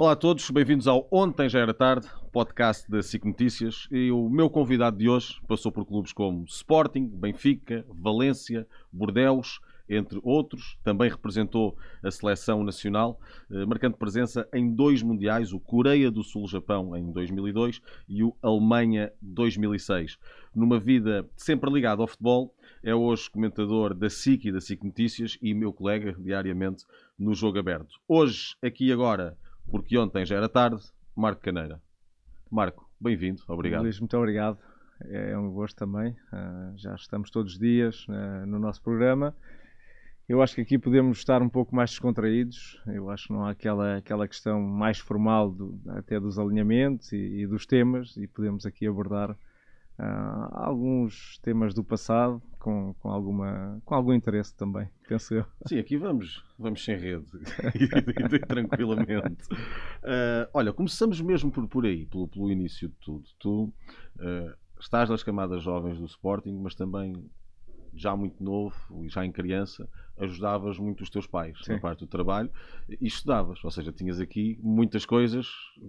Olá a todos, bem-vindos ao Ontem Já Era Tarde, podcast da SIC Notícias. E o meu convidado de hoje passou por clubes como Sporting, Benfica, Valência, Bordeus, entre outros. Também representou a seleção nacional, eh, marcando presença em dois mundiais, o Coreia do Sul-Japão em 2002 e o Alemanha 2006. Numa vida sempre ligada ao futebol, é hoje comentador da SIC e da SIC Notícias e meu colega diariamente no Jogo Aberto. Hoje, aqui agora porque ontem já era tarde. Marco Caneira. Marco, bem-vindo, obrigado. Luís, muito obrigado. É um gosto também. Uh, já estamos todos os dias uh, no nosso programa. Eu acho que aqui podemos estar um pouco mais descontraídos. Eu acho que não há aquela, aquela questão mais formal do, até dos alinhamentos e, e, dos temas e podemos aqui abordar uh, alguns temas do passado com, com, alguma, com algum interesse também, penso eu. Sim, aqui vamos, vamos sem rede, tranquilamente. Uh, olha, começamos mesmo por, por aí, pelo, pelo início de tudo. Tu uh, estás nas camadas jovens do Sporting, mas também já muito novo e já em criança, ajudavas muito os teus pais Sim. na parte do trabalho e estudavas, ou seja, tinhas aqui muitas coisas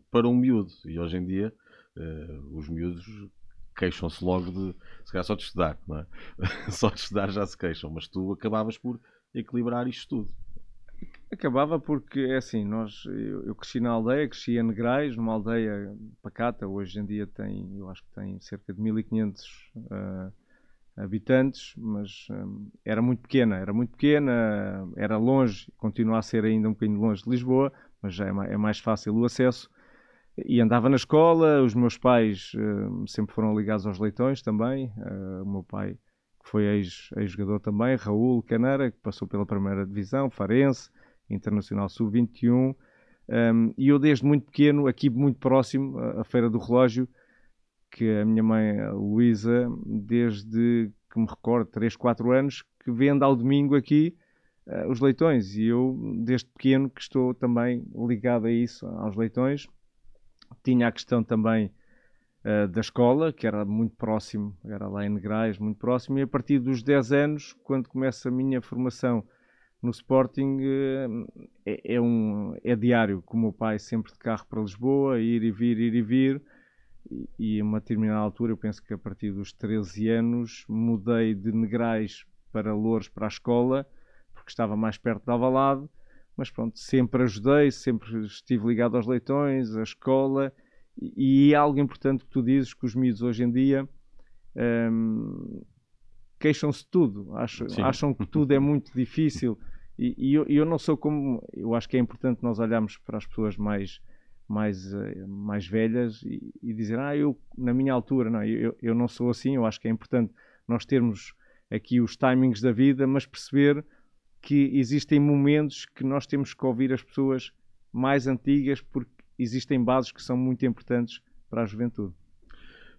para um miúdo e hoje em dia uh, os miúdos queixam-se logo de, se calhar só de estudar, não é? só de estudar já se queixam, mas tu acabavas por equilibrar isto tudo. Acabava porque, é assim, nós, eu, eu cresci na aldeia, cresci em Negrais, numa aldeia pacata, hoje em dia tem, eu acho que tem cerca de 1500 uh, habitantes, mas um, era muito pequena, era muito pequena, era longe, continua a ser ainda um bocadinho longe de Lisboa, mas já é é mais fácil o acesso e andava na escola, os meus pais uh, sempre foram ligados aos leitões também. Uh, o meu pai, que foi ex-jogador ex também, Raul Canara, que passou pela primeira divisão, Farense, Internacional Sub-21. Um, e eu desde muito pequeno, aqui muito próximo, a Feira do Relógio, que a minha mãe, Luísa, desde que me recordo, 3, 4 anos, que vende ao domingo aqui uh, os leitões. E eu, desde pequeno, que estou também ligado a isso, aos leitões tinha a questão também uh, da escola, que era muito próximo, era lá em Negrais, muito próximo, e a partir dos 10 anos, quando começa a minha formação no Sporting, uh, é, é, um, é diário, com o meu pai sempre de carro para Lisboa, ir e vir, ir e vir, e, a uma determinada altura, eu penso que a partir dos 13 anos, mudei de Negrais para Louros para a escola, porque estava mais perto de Alvalade, mas pronto, sempre ajudei, sempre estive ligado aos leitões, à escola, e, e é algo importante que tu dizes que os miúdos hoje em dia hum, queixam-se de tudo, acham, acham que tudo é muito difícil, e, e eu, eu, não sou como, eu acho que é importante nós olharmos para as pessoas mais mais, eh, mais velhas e, e dizer, ah, eu na minha altura, não, eu, eu não sou assim, eu acho que é importante nós termos aqui os timings da vida, mas perceber que existem momentos que nós temos que ouvir as pessoas mais antigas porque existem bases que são muito importantes para a juventude.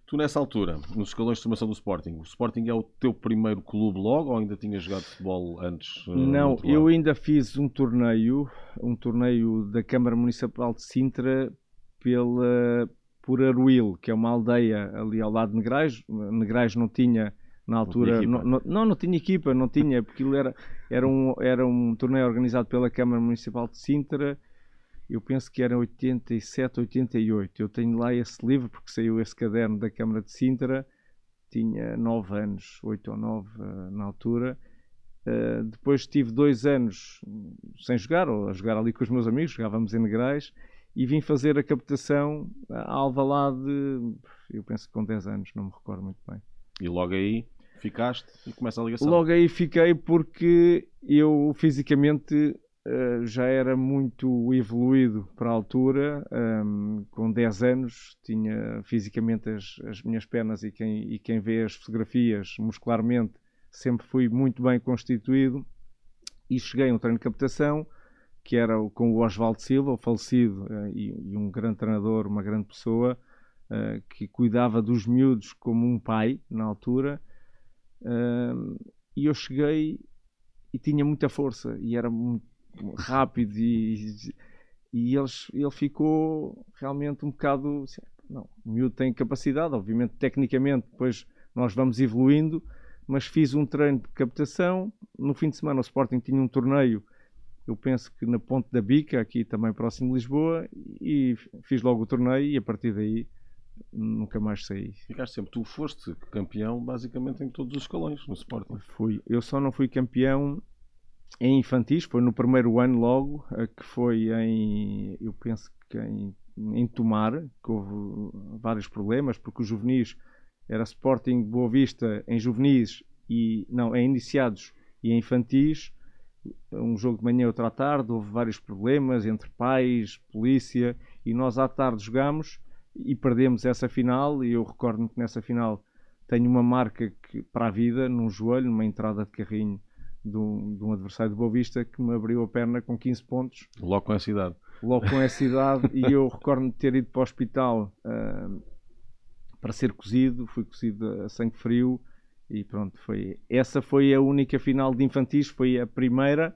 Tu, nessa altura, nos escalões de formação do Sporting, o Sporting é o teu primeiro clube logo ou ainda tinhas jogado futebol antes? Uh, Não, eu ainda fiz um torneio, um torneio da Câmara Municipal de Sintra pela, por Aruil, que é uma aldeia ali ao lado de Negrais. Negrais não tinha na altura. Não, não, não, não, tinha equipa, não tinha, porque aquilo era, era, um, era um torneio organizado pela Câmara Municipal de Sintra. Eu penso que era 87, 88. Eu tenho lá esse livro, porque saiu esse caderno da Câmara de Sintra. Tinha 9 anos, 8 ou 9 uh, eh, na altura. Uh, depois tive dois anos sem jogar, ou a jogar ali com os meus amigos, jogávamos em Negrais, e vim fazer a captação a Alvalade, eu penso que com 10 anos, não me recordo muito bem. E logo aí ficaste e começa a ligação. Logo aí fiquei porque eu fisicamente uh, já era muito evoluído para a altura. Um, ehm, com 10 anos tinha fisicamente as, as minhas pernas e quem, e quem vê as fotografias muscularmente sempre fui muito bem constituído. E cheguei a um treino de captação que era com o Oswaldo Silva, o falecido uh, e, um grande treinador, uma grande pessoa uh, que cuidava dos miúdos como um pai na altura. E eu cheguei e tinha muita força e era muito rápido e, e eles, ele ficou realmente um bocado assim, não, o miúdo tem capacidade, obviamente tecnicamente depois nós vamos evoluindo, mas fiz um treino de captação, no fim de semana o Sporting tinha um torneio eu penso que na Ponte da Bica, aqui também próximo de Lisboa, e fiz logo o torneio e a partir daí nunca mais saí. Ficaste sempre, tu foste campeão basicamente em todos os escalões no Sporting. Fui, eu só não fui campeão em infantis, foi no primeiro ano logo, que foi em, eu penso que em, em Tomar, que houve vários problemas, porque os juvenis era Sporting Boa Vista em juvenis e não, em iniciados e em infantis, um jogo de manhã e outro à tarde, houve vários problemas entre pais, polícia, e nós à tarde jogámos e perdemos essa final, e eu recordo-me que nessa final tenho uma marca que, para a vida, num joelho, numa entrada de carrinho de um, de um adversário de Boa Vista que me abriu a perna com 15 pontos. Logo com essa idade. Logo com essa idade, e eu recordo-me de ter ido para o hospital uh, para ser cozido, fui cozido a sangue frio, e pronto, foi essa foi a única final de infantis, foi a primeira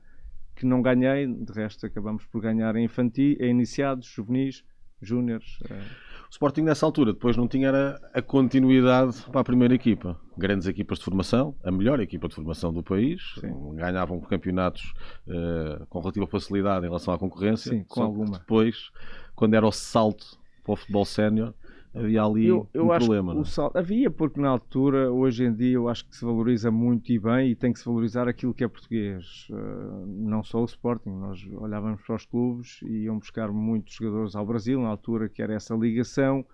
que não ganhei, de resto acabamos por ganhar em infantil, em iniciados, juvenis, júniores. Eh. Sporting nessa altura depois não tinha a, a continuidade para a primeira equipa. Grandes equipas de formação, a melhor equipa de formação do país, Sim. ganhavam campeonatos uh, com relativa facilidade em relação à concorrência. Sim, com alguma. Depois, quando era o salto para o futebol sénior, havia ali eu, eu um acho problema. Que o sal... Havia, porque na altura, hoje em dia, eu acho que se valoriza muito e bem e tem que se valorizar aquilo que é português. Uh, não só o Sporting, nós olhávamos para os clubes e iam buscar muitos jogadores ao Brasil, na altura que era essa ligação,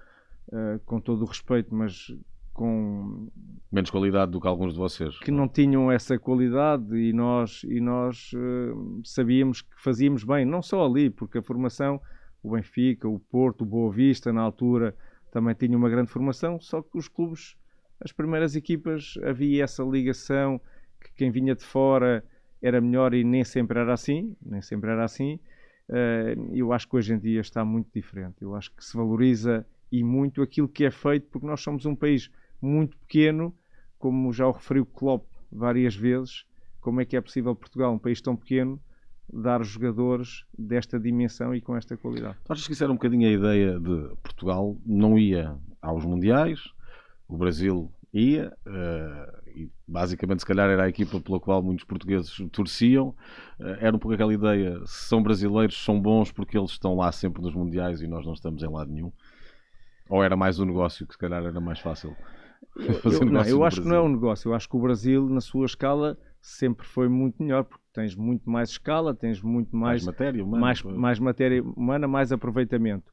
uh, com todo o respeito, mas com menos qualidade do que alguns de vocês que não tinham essa qualidade e nós e nós uh, sabíamos que fazíamos bem não só ali porque a formação o Benfica o Porto o Boa Vista na altura também tinha uma grande formação, só que os clubes, as primeiras equipas, havia essa ligação que quem vinha de fora era melhor e nem sempre era assim, nem sempre era assim. Eh, eu acho que hoje em dia está muito diferente. Eu acho que se valoriza e muito aquilo que é feito, porque nós somos um país muito pequeno, como já o referiu Klopp várias vezes, como é que é possível Portugal, um país tão pequeno, dar jogadores desta dimensão e com esta qualidade. Tu achas que isso era um bocadinho a ideia de Portugal não ia aos Mundiais, o Brasil ia, uh, e basicamente se calhar era a equipa pela qual muitos portugueses torciam, uh, era um pouco aquela ideia, se são brasileiros são bons porque eles estão lá sempre nos Mundiais e nós não estamos em lado nenhum? Ou era mais um negócio que se calhar era mais fácil? Eu, não, eu acho Brasil. que não é um negócio, eu acho que o Brasil na sua escala sempre foi muito melhor, tens muito mais escala, tens muito mais, mais matéria humana, mais, mais matéria humana, mais aproveitamento.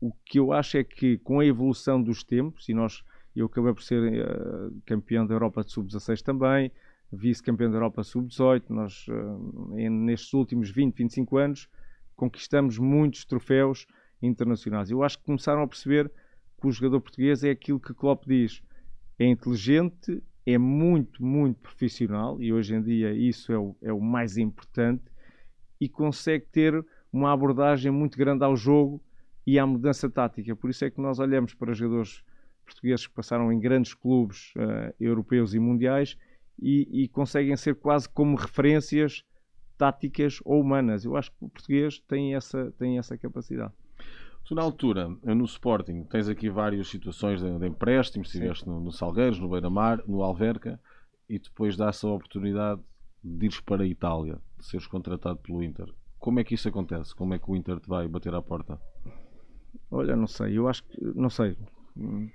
O que eu acho é que com a evolução dos tempos, e nós, eu acabei por ser uh, campeão da Europa de Sub-16 também, vice-campeão da Europa Sub-18, nós uh, nestes últimos 20, 25 anos conquistamos muitos troféus internacionais. Eu acho que começaram a perceber que o jogador português é aquilo que Klopp diz, é inteligente, é muito, muito profissional e hoje em dia isso é o, é o mais importante e consegue ter uma abordagem muito grande ao jogo e à mudança tática. Por isso é que nós olhamos para jogadores portugueses que passaram em grandes clubes uh, europeus e mundiais e, e, conseguem ser quase como referências táticas ou humanas. Eu acho que o português tem essa, tem essa capacidade. Tu, na altura, no Sporting, tens aqui várias situações de, de empréstimos, estiveste no, no Salgueiros, no Beira-Mar, no Alverca, e depois dá-se a oportunidade de ires para a Itália, de seres contratado pelo Inter. Como é que isso acontece? Como é que o Inter te vai bater à porta? Olha, não sei, eu acho que, não sei,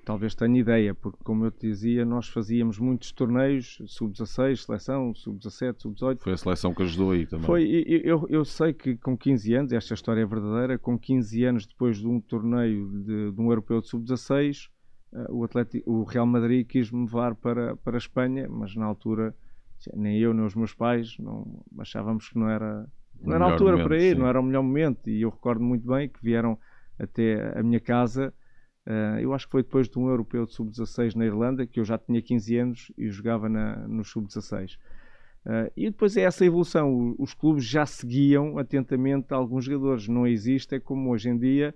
talvez tenha ideia, porque como eu te dizia, nós fazíamos muitos torneios, sub-16, seleção, sub-17, sub-18. Foi a seleção que ajudou aí também. Foi, eu, eu sei que com 15 anos, esta história é verdadeira, com 15 anos depois de um torneio de, de um europeu de sub-16, uh, o, o Real Madrid quis-me levar para, para a Espanha, mas na altura nem eu nem os meus pais não, achávamos que não era, não era a altura momento, para ir, sim. não era o melhor momento. E eu recordo muito bem que vieram até a minha casa Uh, eu acho que foi depois de um europeu de sub-16 na Irlanda, que eu já tinha 15 anos e jogava na, no sub-16. Uh, eh, e depois é essa evolução. Os clubes já seguiam atentamente alguns jogadores. Não existe, é como hoje em dia,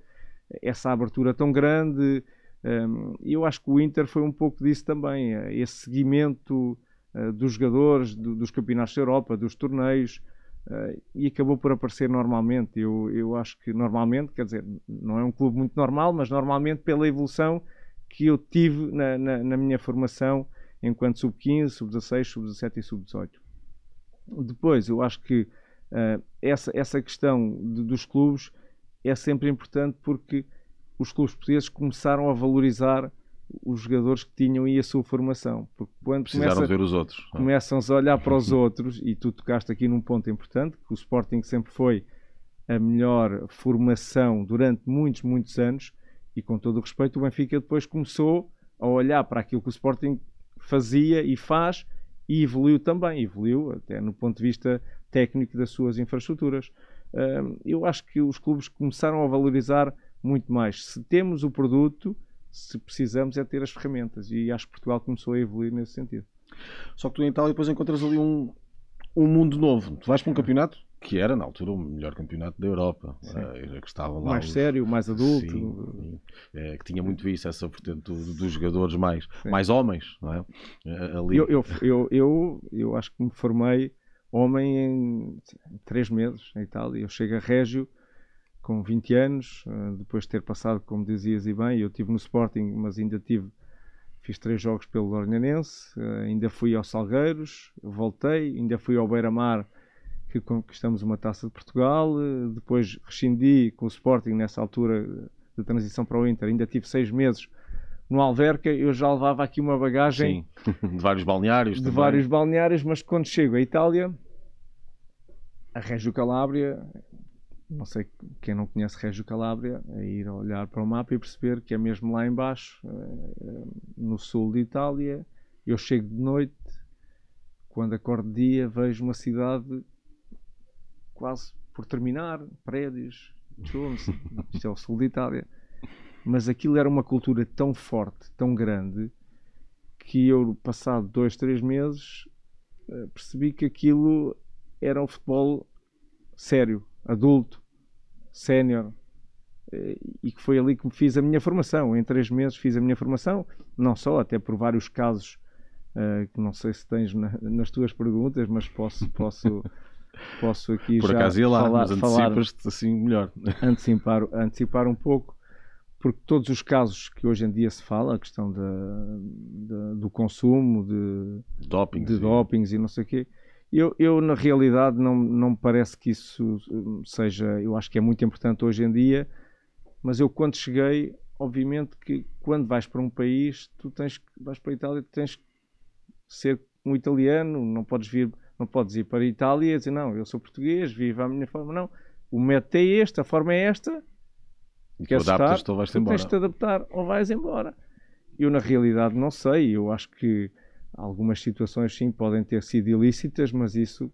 essa abertura tão grande. Um, e eu acho que o Inter foi um pouco disso também. Uh, esse seguimento dos jogadores, do, dos campeonatos da Europa, dos torneios. Uh, e acabou por aparecer normalmente. Eu, eu acho que normalmente, quer dizer, não é um clube muito normal, mas normalmente pela evolução que eu tive na, na, na minha formação enquanto sub-15, sub-16, sub-17 e sub-18. Depois, eu acho que Uh, essa, essa questão de, dos clubes é sempre importante porque os clubes portugueses começaram a valorizar os jogadores que tinham e a sua formação. Porque quando Precisaram começa, ver os outros. É? Começam-se a olhar para os outros, e tu tocaste aqui num ponto importante, que o Sporting sempre foi a melhor formação durante muitos, muitos anos, e com todo o respeito, o Benfica depois começou a olhar para aquilo que o Sporting fazia e faz, e evoluiu também, evoluiu até no ponto de vista técnico das suas infraestruturas. Eu acho que os clubes começaram a valorizar muito mais. Se temos o produto, se precisamos é ter as ferramentas e acho que Portugal começou a evoluir nesse sentido. Só que tu em Itália depois encontras ali um, um mundo novo. Tu vais para um campeonato que era na altura o melhor campeonato da Europa, uh, que estavam lá mais os... sério, mais adulto, Sim, é, que tinha muito isso, essa vertente dos jogadores mais, mais homens, não é? Uh, ali... Eu, eu, eu, eu, eu acho que me formei homem em três meses em Itália. Eu chego a Régio com 20 anos, uh, depois de ter passado, como dizias e bem, eu estive no Sporting, mas ainda tive, fiz três jogos pelo Ornanense, uh, ainda fui aos Salgueiros, voltei, ainda fui ao Beira-Mar, que conquistamos uma taça de Portugal, uh, depois rescindi com o Sporting nessa altura da transição para o Inter, ainda tive seis meses no Alverca, eu já levava aqui uma bagagem Sim, de vários balneários. De também. vários balneários, mas quando chego à Itália, a Reggio Calabria não sei quem não conhece Régio Calabria, a ir olhar para o mapa e perceber que é mesmo lá embaixo, eh, no sul de Itália. Eu chego de noite, quando acordo de dia, vejo uma cidade quase por terminar, prédios, isto é o sul de Itália. Mas aquilo era uma cultura tão forte, tão grande, que eu, passado dois, três meses, eh, percebi que aquilo era um futebol sério, adulto, sénior, eh, e que foi ali que me fiz a minha formação. Em três meses fiz a minha formação, não só, até por vários casos uh, que não sei se tens na, nas tuas perguntas, mas posso, posso, posso aqui por já acaso ia lá, falar, mas antecipas-te assim melhor. Antecipar, antecipar um pouco, porque todos os casos que hoje em dia se fala, a questão da, da do consumo de dopings, de dopings e não sei o quê, eu, eu, na realidade, não, não me parece que isso hum, seja. Eu acho que é muito importante hoje em dia, mas eu, quando cheguei, obviamente que quando vais para um país, tu tens vais para a Itália, tu tens que ser um italiano, não podes vir, não podes ir para a Itália e dizer, não, eu sou português, vivo à minha forma. Não, o método é este, a forma é esta. E tu adaptas, tu vais embora. Tens de te adaptar ou vais embora. Eu, na realidade, não sei. Eu acho que Algumas situações, sim, podem ter sido ilícitas, mas isso.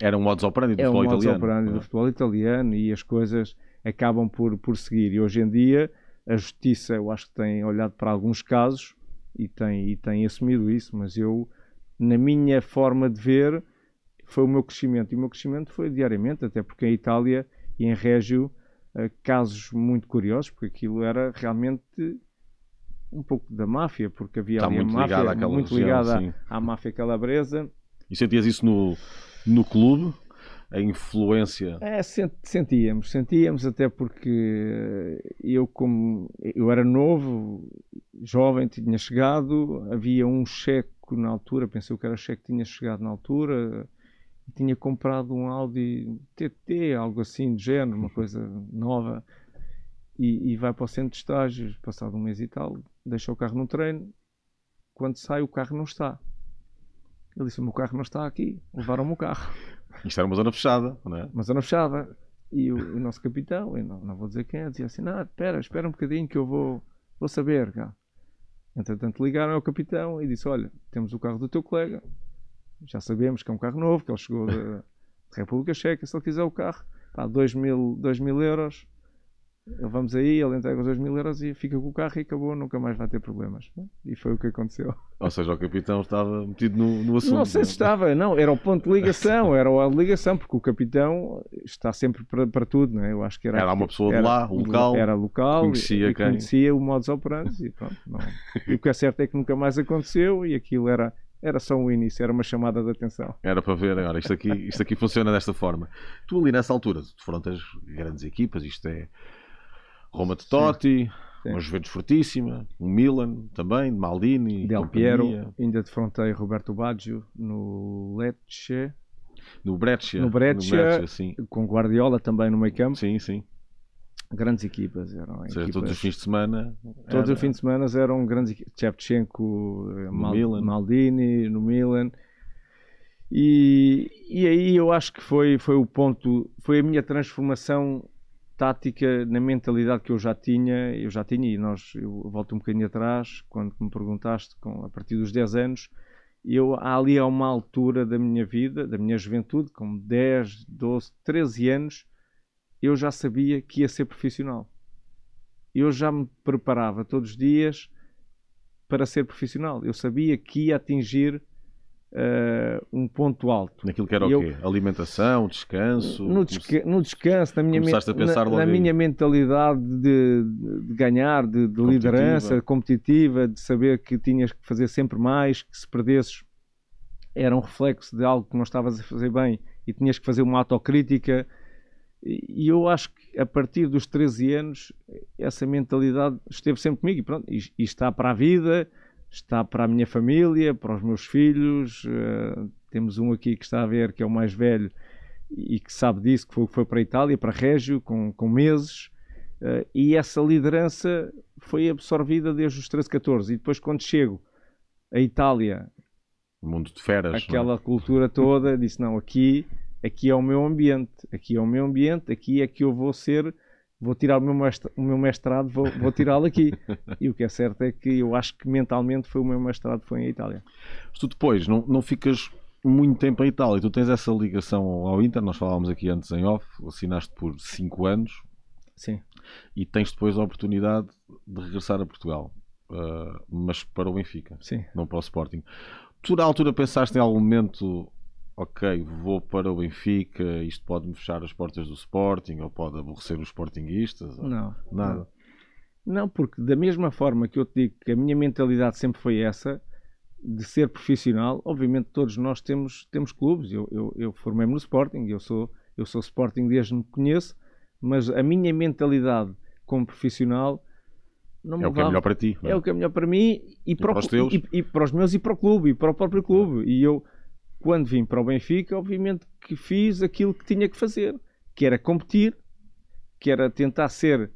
Era um modus operandi do é futebol um italiano. operandi do é? futebol italiano e as coisas acabam por, por seguir. E hoje em dia, a justiça, eu acho que tem olhado para alguns casos e tem, e tem assumido isso, mas eu, na minha forma de ver, foi o meu crescimento. E o meu crescimento foi diariamente, até porque em Itália e em Régio, eh, casos muito curiosos, porque aquilo era realmente um pouco da máfia, porque havia Está ali muito a máfia ligada muito região, ligada à, à máfia calabresa. E sentias isso no, no clube? A influência? É, sentíamos, sentíamos até porque eu como eu era novo, jovem, tinha chegado, havia um cheque na altura, pensei que era cheque que tinha chegado na altura, tinha comprado um Audi TT, algo assim de género, uma coisa nova, e, e, vai para o centro de estágios, passado um mês e tal, deixa o carro no treino, quando sai o carro não está. Ele disse, o meu carro não está aqui, levaram-me o carro. Isto era uma zona fechada, não é? Uma zona fechada. E o, o nosso capitão, não, não, vou dizer quem é, dizia assim, não, espera, espera um bocadinho que eu vou, vou saber. Cá. Entretanto ligaram ao capitão e disse, olha, temos o carro do teu colega, já sabemos que é um carro novo, que ele chegou da República Checa, se ele quiser o carro, pá, 2 mil, 2 mil euros, vamos aí, ele entrega os 2 mil euros e fica com o carro e acabou, nunca mais vai ter problemas. E foi o que aconteceu. Ou seja, o capitão estava metido no, no assunto. Não sei se estava, não, era o ponto de ligação, era a ligação, porque o capitão está sempre para, para tudo, não é? Eu acho que era. Era uma pessoa de lá, local. Era local, conhecia, e, quem? conhecia o modus operandi e pronto. Não. E o que é certo é que nunca mais aconteceu e aquilo era. Era só um início, era uma chamada de atenção. Era para ver, agora isto aqui, isto aqui funciona desta forma. Tu ali nessa altura, defrontas grandes equipas, isto é Roma de Totti, Sim. uma Juventus fortíssima, um Milan também, Maldini, Del Piero, ainda defrontei Roberto Baggio no Lecce. No Breccia, no Breccia, com Guardiola também no meio campo. Sim, sim. Grandes equipas eram. Ou seja, equipas... todos os fins de semana. Era... Todos os fins de semana eram grandes equipas. Tchepchenko, eh, Mal... Maldini, no Milan. E, e aí eu acho que foi, foi o ponto, foi a minha transformação tática na mentalidade que eu já tinha, eu já tinha, e nós, eu volto um bocadinho atrás, quando me perguntaste, com, a partir dos 10 anos, eu ali a uma altura da minha vida, da minha juventude, com 10, 12, 13 anos, eu já sabia que ia ser profissional. Eu já me preparava todos os dias para ser profissional. Eu sabia que ia atingir Uh, um ponto alto. Naquilo que era eu, o quê? Alimentação, descanso? No, desca no descanso, na minha, na, na minha mentalidade de, de ganhar, de, de competitiva. liderança competitiva, de saber que tinhas que fazer sempre mais, que se perdesses era um reflexo de algo que não estavas a fazer bem e tinhas que fazer uma autocrítica. E eu acho que a partir dos 13 anos essa mentalidade esteve sempre comigo e, pronto, e, e está para a vida está para a minha família, para os meus filhos. Uh, temos um aqui que está a ver, que é o mais velho e que sabe disso, que foi, foi para a Itália, para Régio, com, com meses. Uh, e essa liderança foi absorvida desde os 13, 14. E depois, quando chego à Itália, o mundo de feras, é? aquela é? cultura toda, disse: não, aqui, aqui é o meu ambiente, aqui é o meu ambiente, aqui é que eu vou ser vou tirar o meu, mestrado, o meu mestrado vou, vou tirá-lo aqui. e o que é certo é que eu acho que mentalmente foi o meu mestrado foi em Itália. Mas tu depois não, não ficas muito tempo em Itália, tu tens essa ligação ao Inter, nós falávamos aqui antes em off, assinaste por 5 anos. Sim. E tens depois a oportunidade de regressar a Portugal, uh, mas para o Benfica, Sim. não para o Sporting. Tu na altura pensaste em algum momento ok, vou para o Benfica, isto pode-me fechar as portas do Sporting, ou pode aborrecer os Sportinguistas? Não. Nada. Não, porque da mesma forma que eu te digo que a minha mentalidade sempre foi essa, de ser profissional, obviamente todos nós temos, temos clubes, eu, eu, eu formei-me no Sporting, eu sou, eu sou Sporting desde me conheço, mas a minha mentalidade como profissional não é me é o que é melhor para ti. É? é o que é melhor para mim e, e para, para, os teus. E, e, para os meus e para o clube, e para o próprio clube. É. E eu quando vim para o Benfica, obviamente que fiz aquilo que tinha que fazer, que era competir, que era tentar ser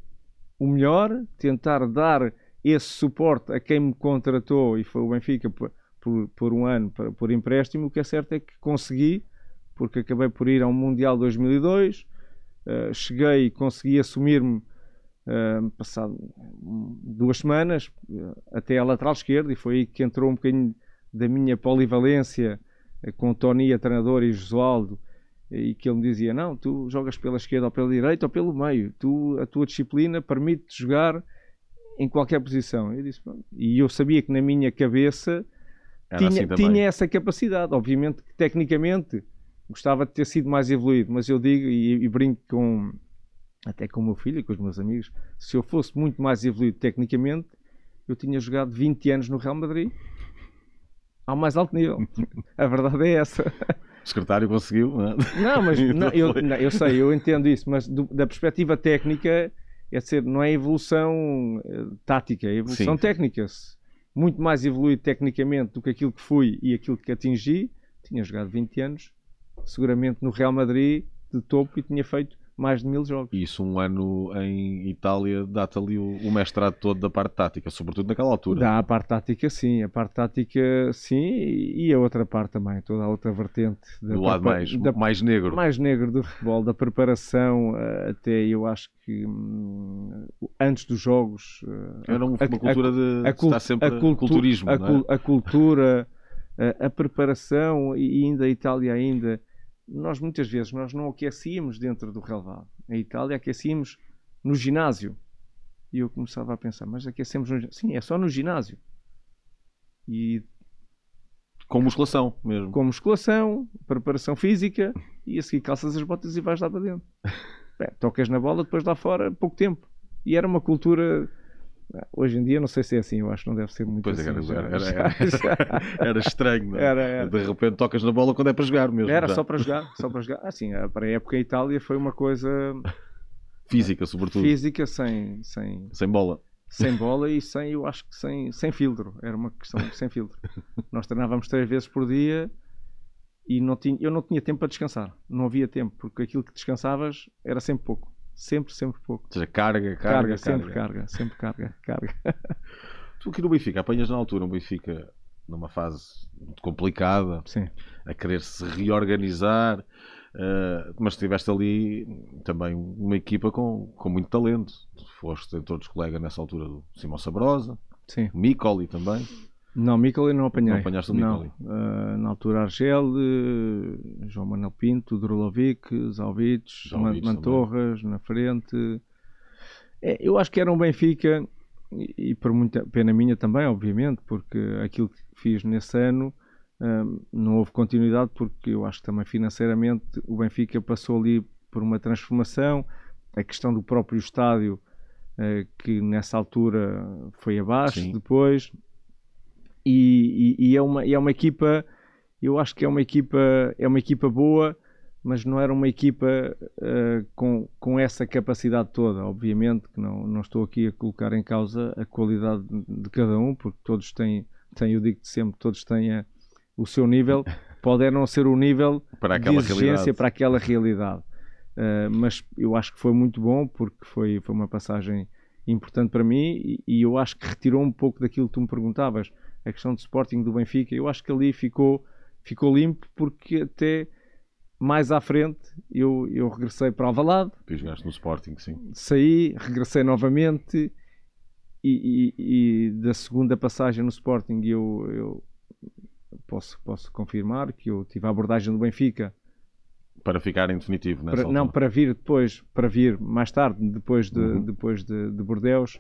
o melhor, tentar dar esse suporte a quem me contratou e foi o Benfica por, por, por um ano por, por empréstimo. O que é certo é que consegui, porque acabei por ir ao Mundial 2002, uh, eh, cheguei e consegui assumir-me. Uh, passado duas semanas eh, até a lateral esquerda e foi aí que entrou um bocadinho da minha polivalência com o Tony, a treinador, e Josualdo, e que ele me dizia: Não, tu jogas pela esquerda ou pela direita ou pelo meio, tu, a tua disciplina permite-te jogar em qualquer posição. Eu disse, e eu sabia que na minha cabeça tinha, assim tinha, essa capacidade. Obviamente que tecnicamente gostava de ter sido mais evoluído, mas eu digo e, e brinco com até com o meu filho e com os meus amigos: se eu fosse muito mais evoluído tecnicamente, eu tinha jogado 20 anos no Real Madrid ao mais alto nível. A verdade é essa. O secretário conseguiu, não é? Não, mas não, eu, não, eu sei, eu entendo isso, mas do, da perspectiva técnica, é ser não é evolução eh, tática, é evolução Sim. técnica. Se muito mais evoluído tecnicamente do que aquilo que fui e aquilo que atingi, tinha jogado 20 anos, seguramente no Real Madrid, de topo, e tinha feito mais de mil jogos. Isso um ano em Itália dá-te ali o, o, mestrado todo da parte tática, sobretudo naquela altura. Dá a parte tática sim, a parte tática sim e a outra parte também, toda a outra vertente. Do lado mais, da, mais negro. Mais negro do futebol, da preparação eh, até eu acho que hum, antes dos jogos... Eh, Era uma, a, cultura a, de a, estar sempre a, cultu culturismo, a, é? a cultura, eh, a, preparação e ainda a Itália ainda nós muitas vezes nós não aquecíamos dentro do relevado. Em Itália aquecíamos no ginásio. E eu começava a pensar, mas aquecemos no ginásio? Sim, é só no ginásio. E com musculação mesmo. Com musculação, preparação física e a seguir calças as botas e vais lá para dentro. Bem, tocas na bola, depois lá fora, pouco tempo. E era uma cultura é, hoje em dia não sei se é assim, eu acho que não deve ser muito pois é, assim. Pois era, era, era, era, estranho, não é? De repente tocas na bola quando é para jogar mesmo. Era já. só para jogar, só para jogar. Assim, para a época a Itália foi uma coisa... Física, sobretudo. Física, sem... Sem, sem bola. Sem bola e sem, eu acho que sem, sem filtro. Era uma questão sem filtro. Nós treinávamos três vezes por dia e não tinha, eu não tinha tempo para descansar. Não havia tempo, porque aquilo que descansavas era sempre pouco. Sempre, sempre pouco. Ou seja, carga, carga, Carga, carga. sempre carga, sempre carga, carga. Tu aqui no Benfica, apanhas na altura um Benfica numa fase muito complicada, Sim. a querer se reorganizar, eh, mas tiveste ali também uma equipa com, com muito talento. Tu foste todos colega nessa altura do Simão Sabrosa, Sim. Micoli também. Não, Micoli não apanhei. Não apanhaste o? Ah, na altura Argel, eh, João Manuel Pinto, Drulovic, Zalvites, Zalvites Man- Mantorras na frente. É, eu acho que era um Benfica, e, e por muita pena minha também, obviamente, porque aquilo que fiz nesse ano ah, não houve continuidade, porque eu acho que também financeiramente o Benfica passou ali por uma transformação. A questão do próprio estádio, eh, que nessa altura foi abaixo, Sim. depois e, e- e é uma e é uma equipa eu acho que é uma equipa é uma equipa boa mas não era uma equipa eh, com, com essa capacidade toda obviamente que não, não estou aqui a colocar em causa a qualidade de cada um porque todos têm, têm eu digo sempre todos têm a- o seu nível pode é não ser o nível Para de exigência realidade. para aquela realidade. Uh, mas eu acho que foi muito bom porque foi, foi uma passagem importante para mim e, e eu acho que retirou um pouco daquilo que tu me perguntavas, a questão do Sporting do Benfica. Eu acho que ali ficou, ficou limpo porque até mais à frente eu, eu regressei para Alvalade, Que jogaste no Sporting, sim. saí, regressei novamente e, e- e da segunda passagem no Sporting eu, eu posso, posso confirmar que eu tive a abordagem do Benfica Para ficar em definitivo para, não altura. para vir depois para vir mais tarde depois de Uhum. depois de, de Bordeus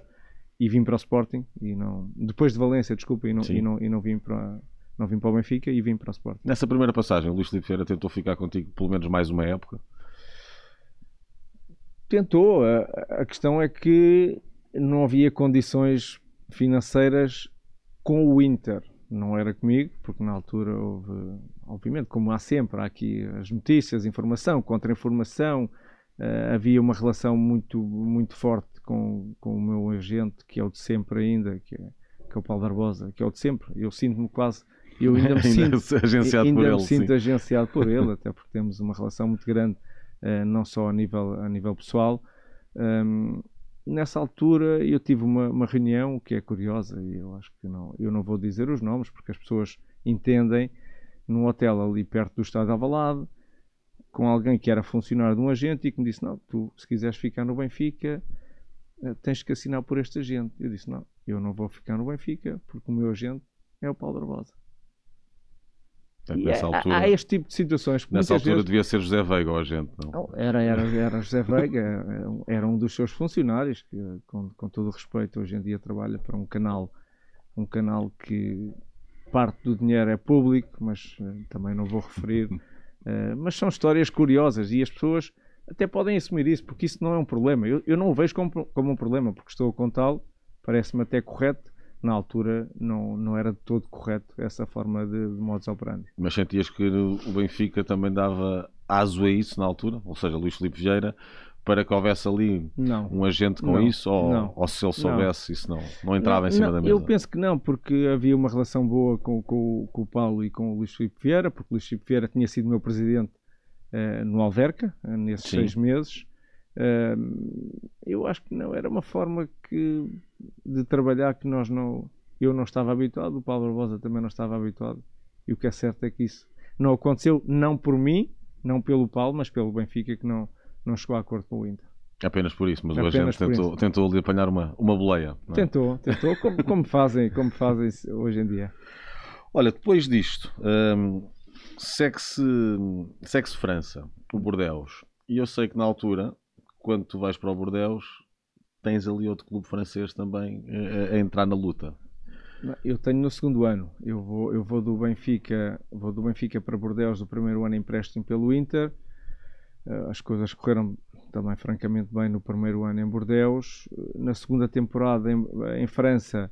e vim para o Sporting e não depois de Valência desculpa e não, Sim. e não, e não vim para não vim para o Benfica e vim para o Sporting Nessa primeira passagem, o Luís Filipe Vieira tentou ficar contigo pelo menos mais uma época. tentou a, a questão é que não havia condições financeiras com o Inter não era comigo porque na altura houve obviamente como há sempre há aqui as notícias informação contra-informação eh, havia uma relação muito muito forte com, com o meu agente que é o de sempre ainda que é, que é o Paulo Barbosa que é o de sempre eu sinto-me quase eu ainda me sinto agenciado ainda por me ele. sinto sim. agenciado por ele, até porque temos uma relação muito grande, eh, não só a nível, a nível pessoal. Ahm, nessa altura eu tive uma, uma reunião que é curiosa e eu acho que não, eu não vou dizer os nomes porque as pessoas entendem, num hotel ali perto do Estádio de Alvalade, com alguém que era funcionário de um agente e que me disse, não, tu se quiseres ficar no Benfica tens que assinar por este agente. Eu disse, não, eu não vou ficar no Benfica porque o meu agente é o Paulo Barbosa. Portanto, nessa há- altura, há este tipo de situações nessa altura vezes devia ser José Veiga ou a gente. Não? era, era, era José Veiga, era um- era um dos seus funcionários, que com, com todo o respeito hoje em dia trabalha para um canal, um canal que parte do dinheiro é público, mas eh, também não vou referir. Eh, mas são histórias curiosas e as pessoas até podem assumir isso, porque isso não é um problema. Eu, eu não o vejo como, como um problema, porque estou a contá-lo, parece-me até correto. Na altura não, não era de todo correto essa forma de, de modus operandi. Mas sentias que o Benfica também dava aso a isso na altura? Ou seja, Luís Filipe Vieira, para que houvesse ali Não. um agente com Não, isso? Ou, não. ou se ele soubesse, isso não, não entrava em cima Não, da mesa? Eu penso que não, porque havia uma relação boa com, com- com o Paulo e com o Luís Filipe Vieira, porque o Luís Filipe Vieira tinha sido meu presidente eh, no Alverca, eh, nesses Sim. seis meses. Eh, eu acho que não era uma forma que, de trabalhar que nós não. Eu não estava habituado, o Paulo Barbosa também não estava habituado. E o que é certo é que isso não aconteceu, não por mim, não pelo Paulo, mas pelo Benfica, que não, não chegou a acordo com o Inter. Apenas por isso, mas o Apenas agente por tentou, tentou ali apanhar uma, uma boleia. é? Tentou, tentou, como, como fazem, como fazem hoje em dia. Olha, depois disto, hum, segue-se segue França, o Bordeaux. E eu sei que na altura, quando tu vais para o Bordeaux, tens ali outro clube francês também eh, a, a entrar na luta. Eu tenho no segundo ano. Eu vou, eu vou do Benfica, vou do Benfica para Bordeaux do primeiro ano empréstimo pelo Inter. Eh, As coisas correram também francamente bem no primeiro ano em Bordeaux. Eh, Na segunda temporada em, em França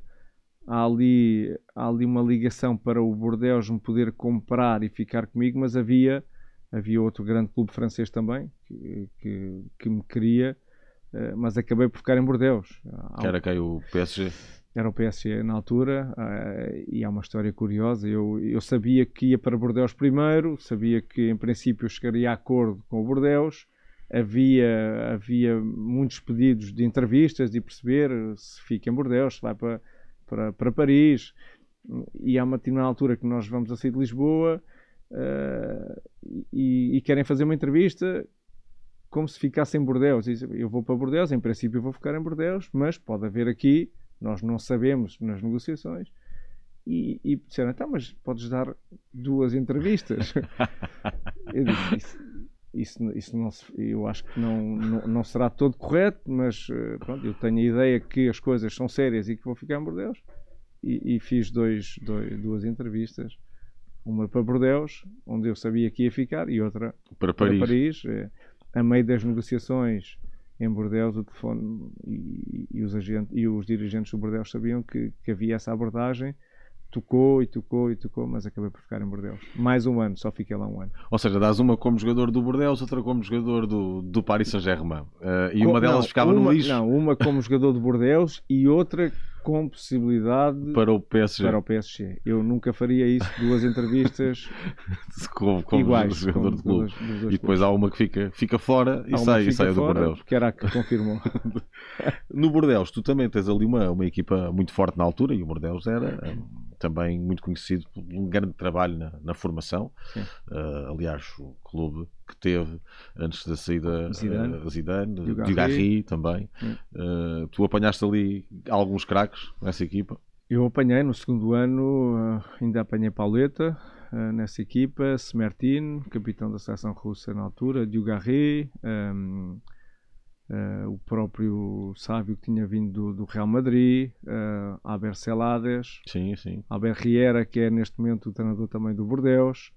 há ali, há ali uma ligação para o Bordeaux me poder comprar e ficar comigo, mas havia havia outro grande clube francês também que, que, que me queria, eh, mas acabei por ficar em Bordeaux. Que era quem o PSG. era o PSG na altura uh, e há uma história curiosa. Eu, eu sabia que ia para Bordeaux primeiro, sabia que em princípio chegaria a acordo com o Bordeaux. Havia, havia muitos pedidos de entrevistas, de perceber se fica em Bordeaux, se vai para, para, para Paris. E há uma determinada altura que nós vamos a sair de Lisboa uh, e, e, querem fazer uma entrevista como se ficasse em Bordeaux. Eu vou para Bordeaux, em princípio vou ficar em Bordeaux, mas pode haver aqui nós não sabemos nas negociações. E, e disseram, então, mas podes dar duas entrevistas. eu disse, isso, isso, isso não se, eu acho que não, não, não, será todo correto, mas eh, pronto, eu tenho a ideia que as coisas são sérias e que vou ficar em Bordeus. E, e fiz dois, dois, duas entrevistas. Uma para Bordeus, onde eu sabia que ia ficar, e outra para Paris. Para Paris. Eh, a meio das negociações, em Bordeaux o telefone e, e, os agentes, e os dirigentes do Bordeaux sabiam que, que havia essa abordagem tocou e tocou e tocou, mas acabei por ficar em Bordeaux. Mais um ano, só fiquei lá um ano. Ou seja, dás uma como jogador do Bordeaux, outra como jogador do, do Paris Saint-Germain. Uh, e uma delas não, ficava uma, no lixo. Não, uma como jogador do Bordeaux e outra com possibilidade para o PSG. Para o PSG. Eu nunca faria isso, duas entrevistas como, como iguais, jogador como de clube. Dos, dos e depois clubes. há uma que fica, fica fora e sai, e sai do Bordeaux. Que era a que confirmou. no Bordeaux, tu também tens ali uma, uma equipa muito forte na altura e o Bordeaux era também muito conhecido por um grande trabalho na, na formação. Uh, aliás, o clube que teve antes da saída Zidane, uh, Zidane Dugarry também. Uh, tu apanhaste ali alguns craques nessa equipa? Eu apanhei no segundo ano, ainda apanhei Pauleta nessa equipa, Smertin, capitão da seleção russa na altura, Dugarry, um, Uh, o próprio Sávio que tinha vindo do, do Real Madrid, uh, Albert Celades, sim, sim. Albert Riera, que é neste momento o treinador também do Bordeaux,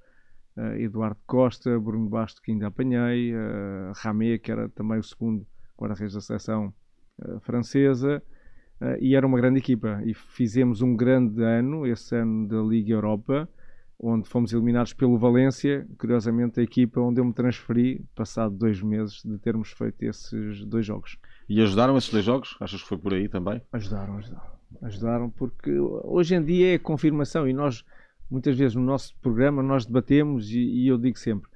uh, Eduardo Costa, Bruno Basto, que ainda apanhei, uh, Ramé, que era também o segundo guarda-redes da seleção francesa, e era uma grande equipa. E fizemos um grande ano, esse ano da Liga Europa, onde fomos eliminados pelo Valência, curiosamente a equipa onde eu me transferi, passado dois meses de termos feito esses dois jogos. E ajudaram esses dois jogos? Achas que foi por aí também? Ajudaram, ajudaram. Ajudaram porque hoje em dia é confirmação e nós, muitas vezes no nosso programa, nós debatemos e, e eu digo sempre,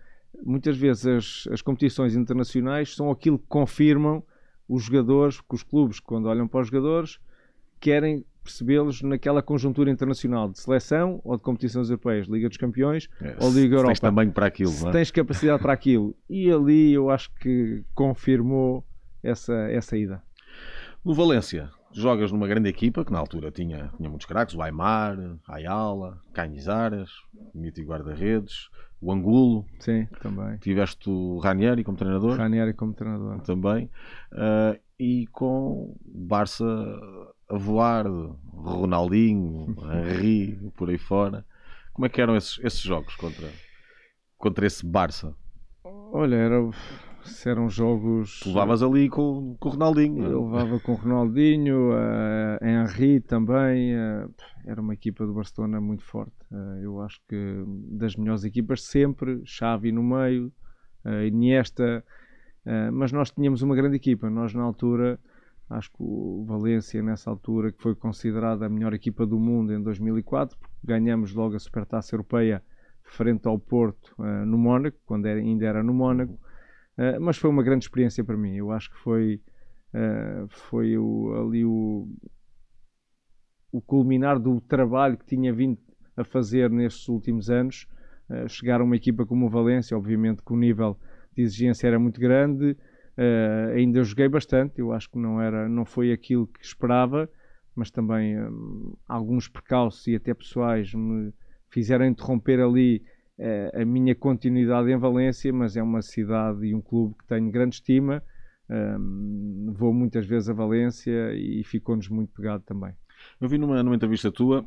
muitas vezes as, as competições internacionais são aquilo que confirmam os jogadores, que os clubes, quando olham para os jogadores, querem percebê-los naquela conjuntura internacional de seleção ou de competições europeias, Liga dos Campeões é, ou Liga Europa. Tens tamanho para aquilo, se não é? tens capacidade para aquilo. E ali eu acho que confirmou essa, essa ida. No Valência, jogas numa grande equipa que na altura tinha, tinha muitos craques, o Aymar, Ayala, Canizares, mítico guarda-redes, o Angulo. Sim, também. Tiveste o Ranieri como treinador. Ranieri como treinador. Também. Uh, e com Barça a voar, Ronaldinho, Henri, por aí fora. Como é que eram esses, esses jogos contra, contra esse Barça? Olha, era, eram jogos. Tu levavas ali com, com o Ronaldinho. Eu levava com o Ronaldinho, uh, Henri também. Uh, era uma equipa do Barcelona muito forte. Uh, eu acho que das melhores equipas sempre. Xavi no meio, uh, Iniesta. Mas nós tínhamos uma grande equipa. Nós, na altura, Acho que o Valência, nessa altura, que foi considerada a melhor equipa do mundo em 2004, porque ganhamos logo a Supertaça Europeia frente ao Porto uh, no Mónaco, quando era, ainda era no Mónaco. Uh, mas foi uma grande experiência para mim. Eu acho que foi, uh, foi o, ali o, o culminar do trabalho que tinha vindo a fazer nestes últimos anos. chegar a uma equipa como o Valência, obviamente que o nível de exigência era muito grande, Uh, ainda joguei bastante, eu acho que não, era, não foi aquilo que esperava, mas também um, alguns percalços e até pessoais me fizeram interromper ali uh, a minha continuidade em Valência, mas é uma cidade e um clube que tenho grande estima. Um, vou muitas vezes a Valência e ficou-nos muito pegado também. Eu vi numa, numa entrevista tua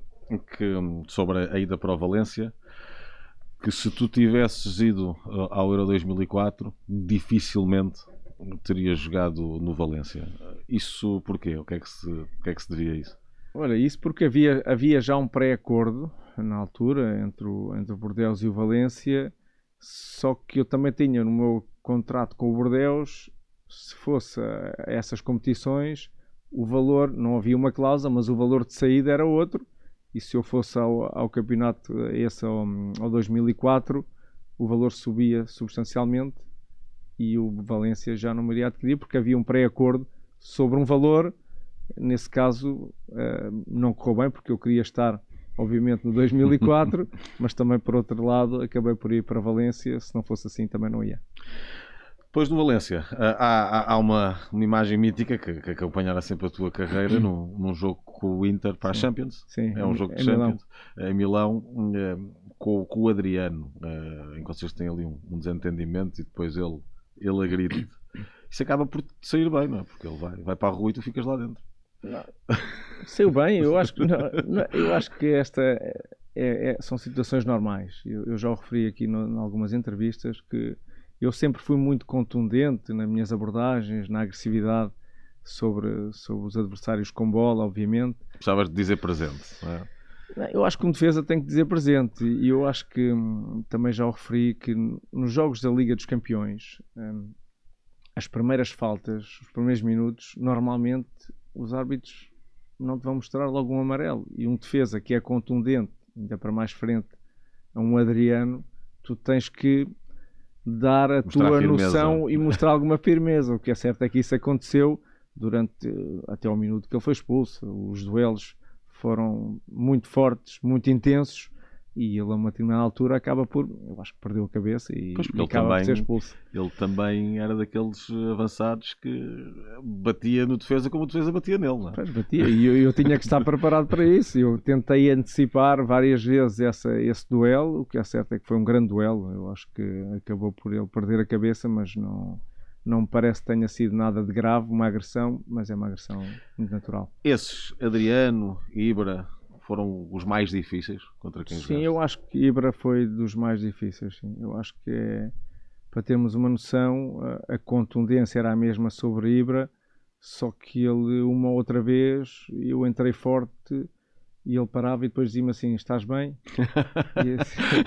que, hum, sobre a ida para o Valência que se tu tivesses ido ao Euro 2004 dificilmente teria jogado no Valência. Isso porquê? O que é que se, o que é que se devia a isso? Olha, isso porque havia, havia já um pré-acordo na altura entre o, entre o Bordeaux e o Valência, só que eu também tinha no meu contrato com o Bordeaux, se fosse a essas competições, o valor, não havia uma cláusula, mas o valor de saída era outro. E se eu fosse ao, ao campeonato, esse ao, ao 2004, o valor subia substancialmente e o Valência já não me iria adquirir porque havia um pré-acordo sobre um valor. Nesse caso, uh, não correu bem porque eu queria estar, obviamente, no 2004, mas também, por outro lado, acabei por ir para Valência. Se não fosse assim, também não ia. Depois no Valência, há, há uma, uma imagem mítica que, que acompanhará sempre a tua carreira num, num jogo com o Inter para a Champions. Sim, é um jogo de Champions. Milão. Em Milão, eh, com, com, o Adriano, eh, em que vocês têm ali um, um desentendimento e depois ele, ele agride. Isso acaba por sair bem, não é? Porque ele vai, vai para a rua e tu ficas lá dentro. Não. Saiu bem, eu acho que, não, não, eu acho que esta é, é, são situações normais. Eu, eu já o referi aqui no, em algumas entrevistas que eu sempre fui muito contundente nas minhas abordagens, na agressividade sobre, sobre os adversários com bola, obviamente. Gostavas de dizer presente, não é? Eu acho que um defesa tem que dizer presente e eu acho que hum, também já o referi que nos jogos da Liga dos Campeões hum, as primeiras faltas, os primeiros minutos, normalmente os árbitros não te vão mostrar logo um amarelo e um defesa que é contundente, ainda para mais frente a um Adriano, tu tens que dar a mostrar tua noção e mostrar alguma firmeza. O que é certo é que isso aconteceu durante até o minuto que ele foi expulso. Os duelos foram muito fortes, muito intensos e ele a uma determinada altura acaba por, eu acho que perdeu a cabeça e, e acaba também, por ser expulso. Ele também era daqueles avançados que batia no defesa como o defesa batia nele, não é? Pois, batia, e eu, eu, tinha que estar preparado para isso. Eu tentei antecipar várias vezes essa, esse duelo, o que é certo é que foi um grande duelo. Eu acho que acabou por ele perder a cabeça, mas não não me parece que tenha sido nada de grave, uma agressão, mas é uma agressão muito natural. Esses, Adriano, Ibra, foram os mais difíceis contra quem Sim, jogaste? eu acho que Ibra foi dos mais difíceis. Sim. Eu acho que é, para termos uma noção, a, a, contundência era a mesma sobre Ibra, só que ele, uma outra vez, eu entrei forte e ele parava e depois dizia-me assim: Estás bem? assim,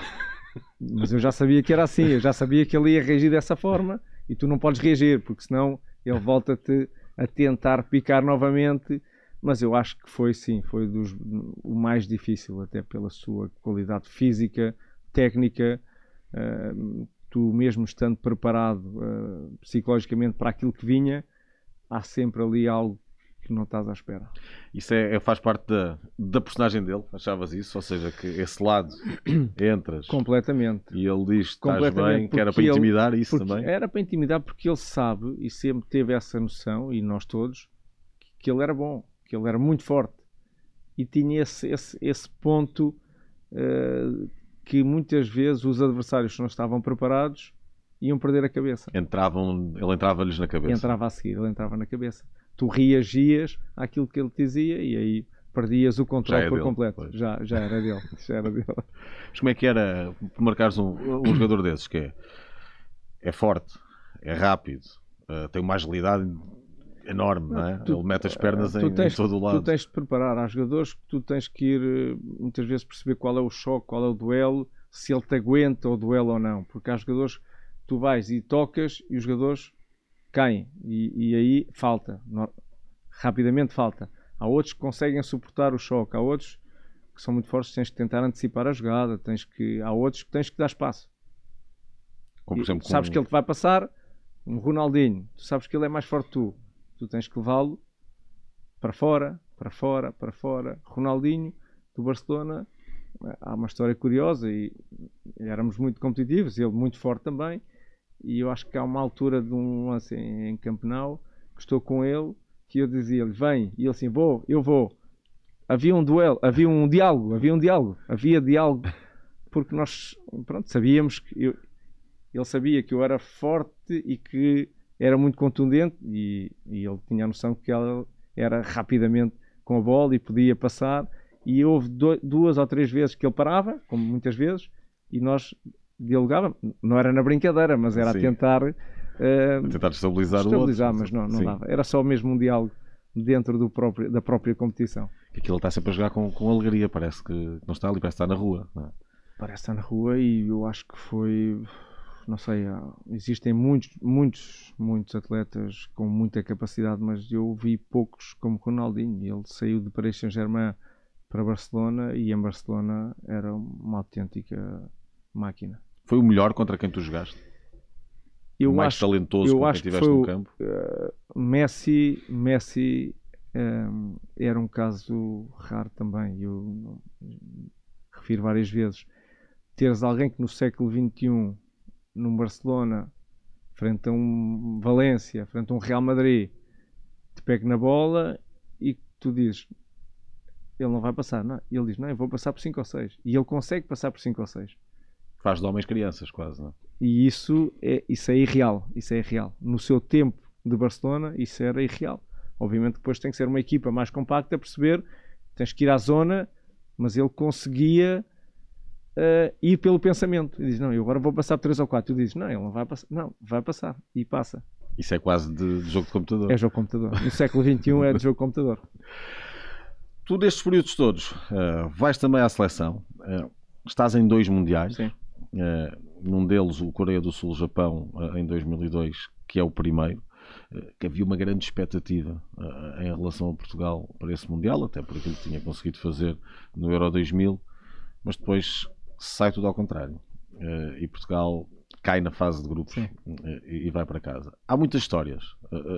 mas eu já sabia que era assim, eu já sabia que ele ia reagir dessa forma e tu não podes reagir, porque senão ele volta-te a tentar picar novamente mas eu acho que foi sim, foi dos, o mais difícil, até pela sua qualidade física, técnica. Uh, tu mesmo estando preparado uh, psicologicamente para aquilo que vinha, há sempre ali algo que não estás à espera. Isso é, é, faz parte da, da personagem dele, achavas isso? Ou seja, que esse lado entras completamente e ele diz estás bem, que era para intimidar ele, isso também? Era para intimidar porque ele sabe e sempre teve essa noção, e nós todos, que ele era bom que ele era muito forte e tinha esse, esse, esse ponto uh, que muitas vezes os adversários que não estavam preparados iam perder a cabeça. Entravam, ele entrava-lhes na cabeça. Entrava a seguir, ele entrava na cabeça. Tu reagias àquilo que ele dizia e aí perdias o controle é por dele, completo. Já, já era dele. Já era dele. Mas como é que era marcares um, um jogador desses que é, é forte, é rápido, uh, tem uma agilidade enorme, não, é? Tu, Ele mete as pernas em, tens, em, todo o lado. Tu tens de preparar. Há jogadores que tu tens que ir, eh, muitas vezes, perceber qual é o choque, qual é o duelo, se ele te aguenta o duelo ou não. Porque há jogadores tu vais e tocas e os jogadores caem. E, e aí falta. Rapidamente falta. Há outros que conseguem suportar o choque. Há outros que são muito fortes, tens que tentar antecipar a jogada. Tens que, há outros que tens que dar espaço. Como, por exemplo, sabes que ele te vai passar, um Ronaldinho, tu sabes que ele é mais forte que tu tu tens que levá-lo para fora, para fora, para fora. Ronaldinho, do Barcelona, há uma história curiosa e éramos muito competitivos, ele muito forte também. E eu acho que há uma altura de um lance em, em Campenau que estou com ele que eu dizia-lhe: Vem, e ele assim: Vou, eu vou. Havia um duelo, havia um diálogo, havia um diálogo, havia diálogo, porque nós, pronto, sabíamos que eu, ele sabia que eu era forte e que era muito contundente e, e ele tinha a noção que ela era rapidamente com a bola e podia passar. E houve do, duas ou três vezes que ele parava, como muitas vezes, e nós dialogávamos. Não era na brincadeira, mas era Sim. a tentar. Uh, a tentar estabilizar, estabilizar o outro. mas não, não dava. Era só mesmo um diálogo dentro do próprio, da própria competição. Aquilo está sempre a jogar com, com alegria, parece que não está ali, parece estar na rua. É? Parece estar na rua e eu acho que foi não sei, existem muitos, muitos, muitos atletas com muita capacidade, mas eu vi poucos como Ronaldinho. Ele saiu de Paris Saint-Germain para Barcelona e em Barcelona era uma autêntica máquina. Foi o melhor contra quem tu jogaste? Eu o mais acho, talentoso eu com quem acho que estiveste foi no campo? Uh, Messi, Messi um, era um caso raro também. Eu refiro várias vezes. Teres alguém que no século XXI, num Barcelona, frente a um Valência, frente a um Real Madrid, te pegue na bola e tu dizes ele não vai passar. Não. E ele diz, não, eu vou passar por 5 ou 6. E ele consegue passar por 5 ou 6. Faz de homens crianças, quase, não é? E isso é, isso é irreal. Isso é irreal. No seu tempo de Barcelona, isso era irreal. Obviamente depois tem que ser uma equipa mais compacta a perceber, tens que ir à zona, mas ele conseguia eh, ir pelo pensamento. E diz, não, eu agora vou passar por 3 ou 4. Tu dizes, não, ele não vai passar. Não, vai passar. E passa. Isso é quase de, de jogo de computador. É jogo computador. No século XXI é de jogo computador. Tu, destes períodos todos, eh, vais também à seleção. eh, estás em dois mundiais. Sim. Eh, num deles, o Coreia do Sul-Japão, eh, em 2002, que é o primeiro. eh, Que havia uma grande expectativa em relação a Portugal para esse Mundial, até por aquilo que tinha conseguido fazer no Euro 2000, mas depois sai tudo ao contrário. E Portugal cai na fase de grupos Sim. e vai para casa. Há muitas histórias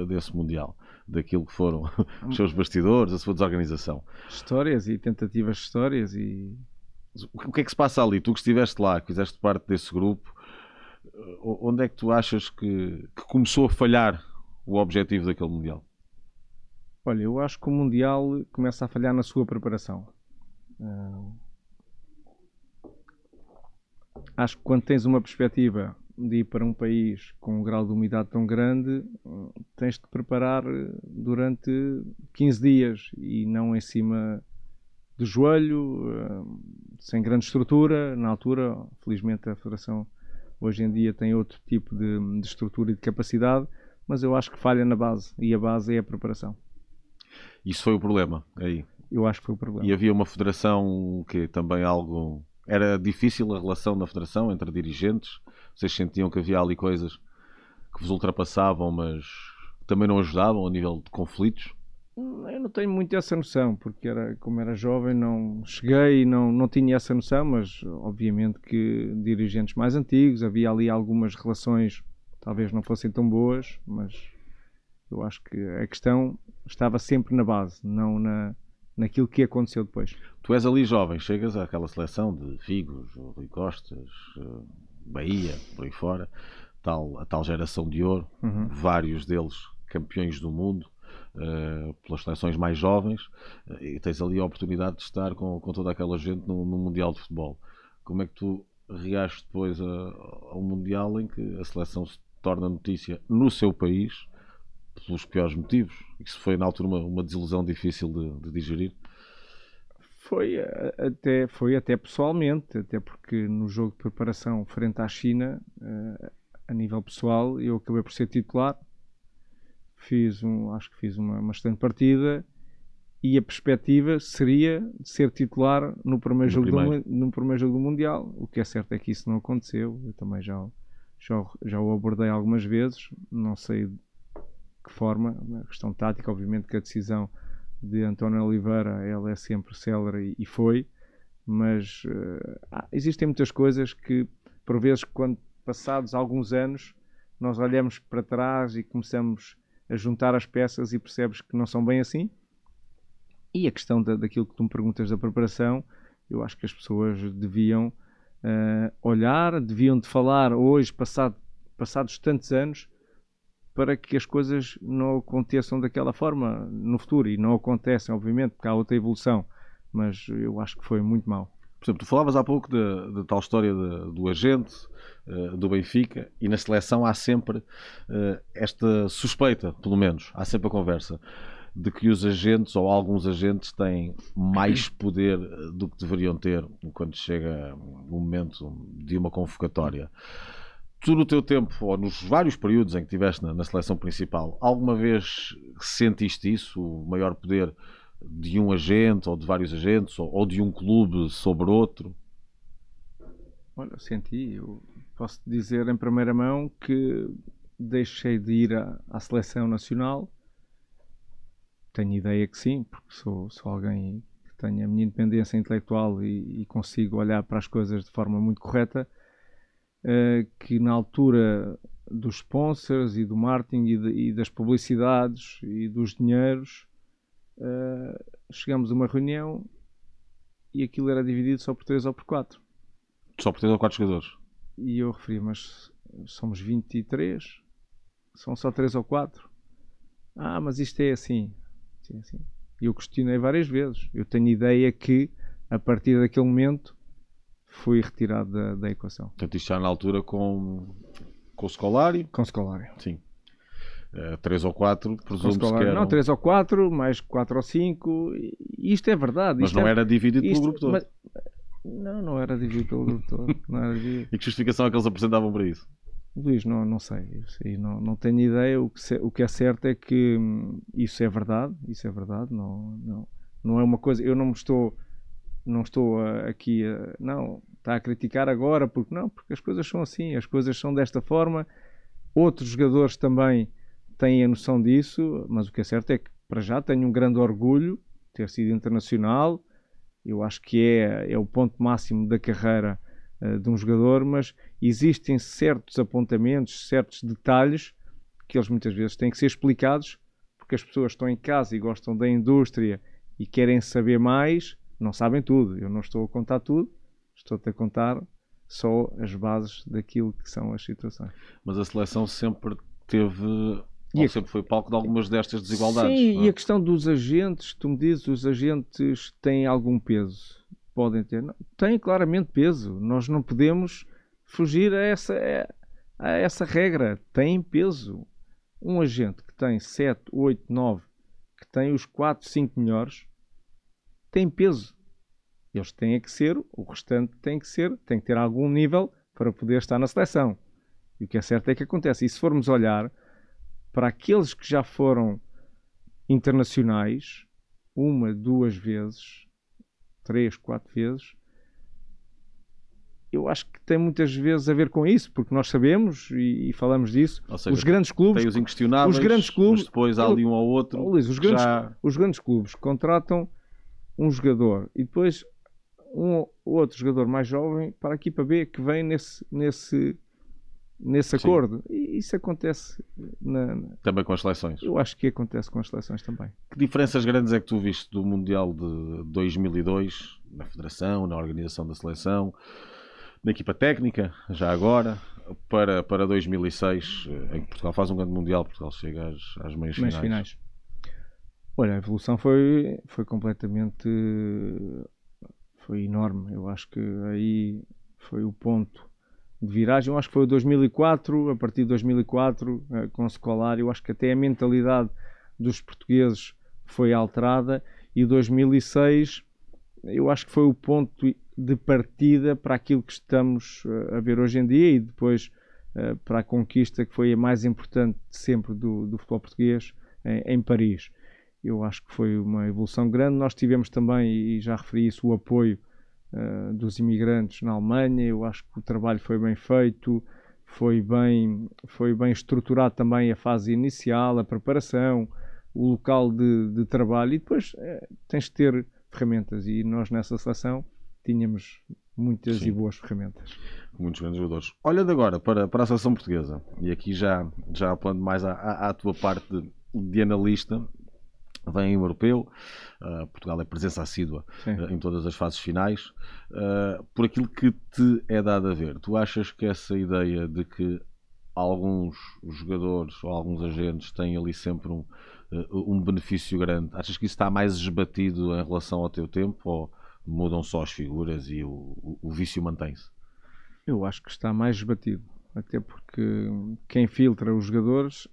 desse Mundial, daquilo que foram os seus bastidores, a sua desorganização. Histórias e tentativas de histórias e O que é que se passa ali? Tu que estiveste lá, que fizeste parte desse grupo, onde é que tu achas que, que começou a falhar o objetivo daquele Mundial? Olha, eu acho que o Mundial começa a falhar na sua preparação. Ah, acho que quando tens uma perspectiva de ir para um país com um grau de umidade tão grande, tens de preparar durante 15 dias e não em cima do joelho, hum, sem grande estrutura. Na altura, felizmente, a Federação hoje em dia tem outro tipo de, de estrutura e de capacidade, mas eu acho que falha na base e a base é a preparação. Isso foi o problema aí. Eu acho que foi o problema. E havia uma federação que também algo. Era difícil a relação na federação entre dirigentes. Vocês sentiam que havia ali coisas que vos ultrapassavam, mas também não ajudavam a nível de conflitos? Eu não tenho muito essa noção, porque era, como era jovem, não cheguei e não, não tinha essa noção, mas obviamente que dirigentes mais antigos, havia ali algumas relações talvez não fossem tão boas, mas eu acho que a questão estava sempre na base, não na, naquilo que aconteceu depois. Tu és ali jovem, chegas àquela seleção de Figos, Rui Costas, eh, Bahia, por aí fora, tal, a tal geração de ouro, Uhum. vários deles campeões do mundo, eh, pelas seleções mais jovens, eh, e tens ali a oportunidade de estar com, com toda aquela gente no, no Mundial de Futebol. Como é que tu reages depois a, a um Mundial em que a seleção se torna notícia no seu país pelos piores motivos? Isso foi na altura uma, uma desilusão difícil de, de digerir. Foi eh, até, foi até pessoalmente, até porque no jogo de preparação frente à China, a nível pessoal, eu acabei por ser titular. Fiz um, acho que fiz uma, uma excelente partida e a perspectiva seria ser titular no primeiro, No jogo, primeiro. Do, no primeiro jogo do Mundial. O que é certo é que isso não aconteceu. Eu também já, o- já, já o abordei algumas vezes, não sei de que forma, a questão tática, obviamente que a decisão de António Oliveira ela é sempre célere e, foi, mas há- existem muitas coisas que, por vezes, quando passados alguns anos, nós olhamos para trás e começamos a juntar as peças e percebes que não são bem assim. E a questão da, daquilo que tu me perguntas da preparação, eu acho que as pessoas deviam eh, olhar, deviam de falar hoje, passado, passados tantos anos, para que as coisas não aconteçam daquela forma no futuro. E não acontecem, obviamente, porque há outra evolução. Mas eu acho que foi muito mal. Por exemplo, tu falavas há pouco da tal história de- do agente, eh, do Benfica, e na seleção há sempre eh, esta suspeita, pelo menos, há sempre a conversa, de que os agentes ou alguns agentes têm mais poder eh, do que deveriam ter quando chega o momento de uma convocatória. Tu, no teu tempo, ou nos vários períodos em que estiveste na, na seleção principal, alguma vez sentiste isso, o maior poder de um agente ou de vários agentes ou, ou de um clube sobre outro? Olha, senti. Eu posso dizer em primeira mão que deixei de ir à, à seleção nacional. Tenho ideia que sim, porque sou, sou alguém que tenho a minha independência intelectual e, e consigo olhar para as coisas de forma muito correta. Uh, que na altura dos sponsors e do marketing e, de, e das publicidades e dos dinheiros, uh, chegamos a uma reunião e aquilo era dividido só por 3 ou por 4. Só por 3 ou 4 jogadores? E eu referi, mas somos 23, são só 3 ou 4. Ah, mas isto é assim. Sim, assim. E eu questionei várias vezes. Eu tenho ideia que, a partir daquele momento, fui retirado da, da equação. Portanto, isto já na altura com, com o Scolari? Com o Scolari. Sim. Uh, três ou quatro, presumo que eram... Não, três ou quatro, mais quatro ou cinco. Isto é verdade. Mas não é... era dividido isto... pelo grupo todo. Mas... Não, não era dividido pelo grupo todo. E que justificação é que eles apresentavam para isso? Luís, não, não sei, isso não, não tenho ideia. O que, se, o que é certo é que hum, isso é verdade, isso é verdade. Não, não, não é uma coisa. Eu não me estou, não estou aqui, a, não, está a criticar agora porque não, porque as coisas são assim, as coisas são desta forma. Outros jogadores também têm a noção disso, mas o que é certo é que para já tenho um grande orgulho de ter sido internacional. Eu acho que é, é o ponto máximo da carreira uh, de um jogador, mas existem certos apontamentos, certos detalhes que eles muitas vezes têm que ser explicados porque as pessoas estão em casa e gostam da indústria e querem saber mais, não sabem tudo. Eu não estou a contar tudo, estou-te a contar só as bases daquilo que são as situações. Mas a seleção sempre teve e a... sempre foi palco de algumas destas desigualdades. Sim, é? e a questão dos agentes, tu me dizes, os agentes têm algum peso? Podem ter? Não, têm claramente peso. Nós não podemos fugir a essa, a essa regra. Tem peso. Um agente que tem 7, 8, 9, que tem os 4, 5 melhores, tem peso. Eles têm que ser, o restante tem que ser, tem que ter algum nível para poder estar na seleção. E o que é certo é que acontece. E se formos olhar, para aqueles que já foram internacionais, uma, duas vezes, três, quatro vezes, eu acho que tem muitas vezes a ver com isso, porque nós sabemos e, e falamos disso. Seja, os grandes clubes, tem os inquestionáveis, os grandes clubes, depois há ali um ou outro. Luís, os, grandes, já... os grandes clubes contratam um jogador e depois um outro jogador mais jovem para a equipa B que vem nesse, nesse nesse acordo. E isso acontece na, na... também com as seleções. Eu acho que acontece com as seleções também. Que diferenças grandes é que tu viste do Mundial de 2002 na Federação, na organização da seleção, na equipa técnica, já agora, para, para 2006, eh, em que Portugal faz um grande Mundial, Portugal chega às, às meias, meias finais. finais. Olha, a evolução foi, foi completamente foi enorme. Eu acho que aí foi o ponto de viragem. Eu acho que foi 2004, a partir de 2004, eh, com o Scolari, eu acho que até a mentalidade dos portugueses foi alterada e 2006 eu acho que foi o ponto de partida para aquilo que estamos eh, a ver hoje em dia e depois eh, para a conquista que foi a mais importante sempre do, do futebol português em, em, Paris. Eu acho que foi uma evolução grande. Nós tivemos também, e já referi isso, o apoio uh, dos imigrantes na Alemanha. Eu acho que o trabalho foi bem feito, foi bem, foi bem estruturado também a fase inicial, a preparação, o local de, de trabalho e depois uh, tens de ter ferramentas e nós nessa seleção tínhamos muitas Sim. e boas ferramentas. Muitos grandes jogadores. Olhando agora para, para a seleção portuguesa, e aqui já, já apelando mais à, à, à tua parte de, de analista, vem europeu, uh, Portugal é presença assídua uh, em todas as fases finais. Uh, por aquilo que te é dado a ver, tu achas que essa ideia de que alguns jogadores ou alguns agentes têm ali sempre um, um benefício grande, achas que isso está mais esbatido em relação ao teu tempo ou mudam só as figuras e o, o, o vício mantém-se? Eu acho que está mais esbatido até porque quem filtra os jogadores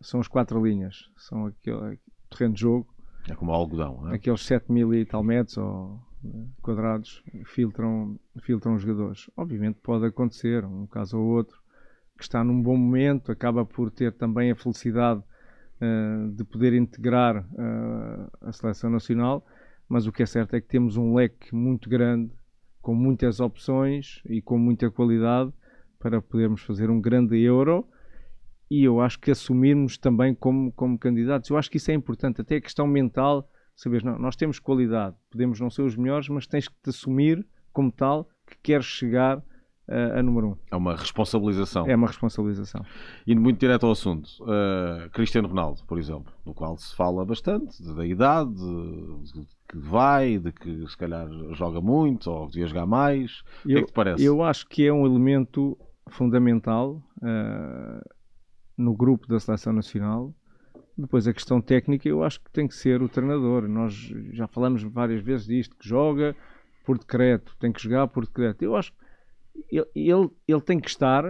são as quatro linhas, são aquele, terreno de jogo. É como algodão, é? Aqueles 7 mil e tal metros ou eh, quadrados filtram, filtram os jogadores. Obviamente pode acontecer, um caso ou outro, que está num bom momento, acaba por ter também a felicidade uh, de poder integrar uh, a seleção nacional, mas o que é certo é que temos um leque muito grande com muitas opções e com muita qualidade para podermos fazer um grande Euro e eu acho que assumirmos também como, como candidatos. Eu acho que isso é importante, até a questão mental, saber, não, nós temos qualidade, podemos não ser os melhores, mas tens que te assumir como tal que queres chegar a número um. É uma responsabilização. É uma responsabilização. Indo muito direto ao assunto, uh, Cristiano Ronaldo, por exemplo, do qual se fala bastante, da idade, de, que vai, de que se calhar joga muito ou devia jogar mais. Eu, o que é que te parece? Eu acho que é um elemento fundamental uh, no grupo da Seleção Nacional. Depois a questão técnica, eu acho que tem que ser o treinador. Nós já falamos várias vezes disto, que joga por decreto, tem que jogar por decreto. Eu acho que ele, ele tem que estar,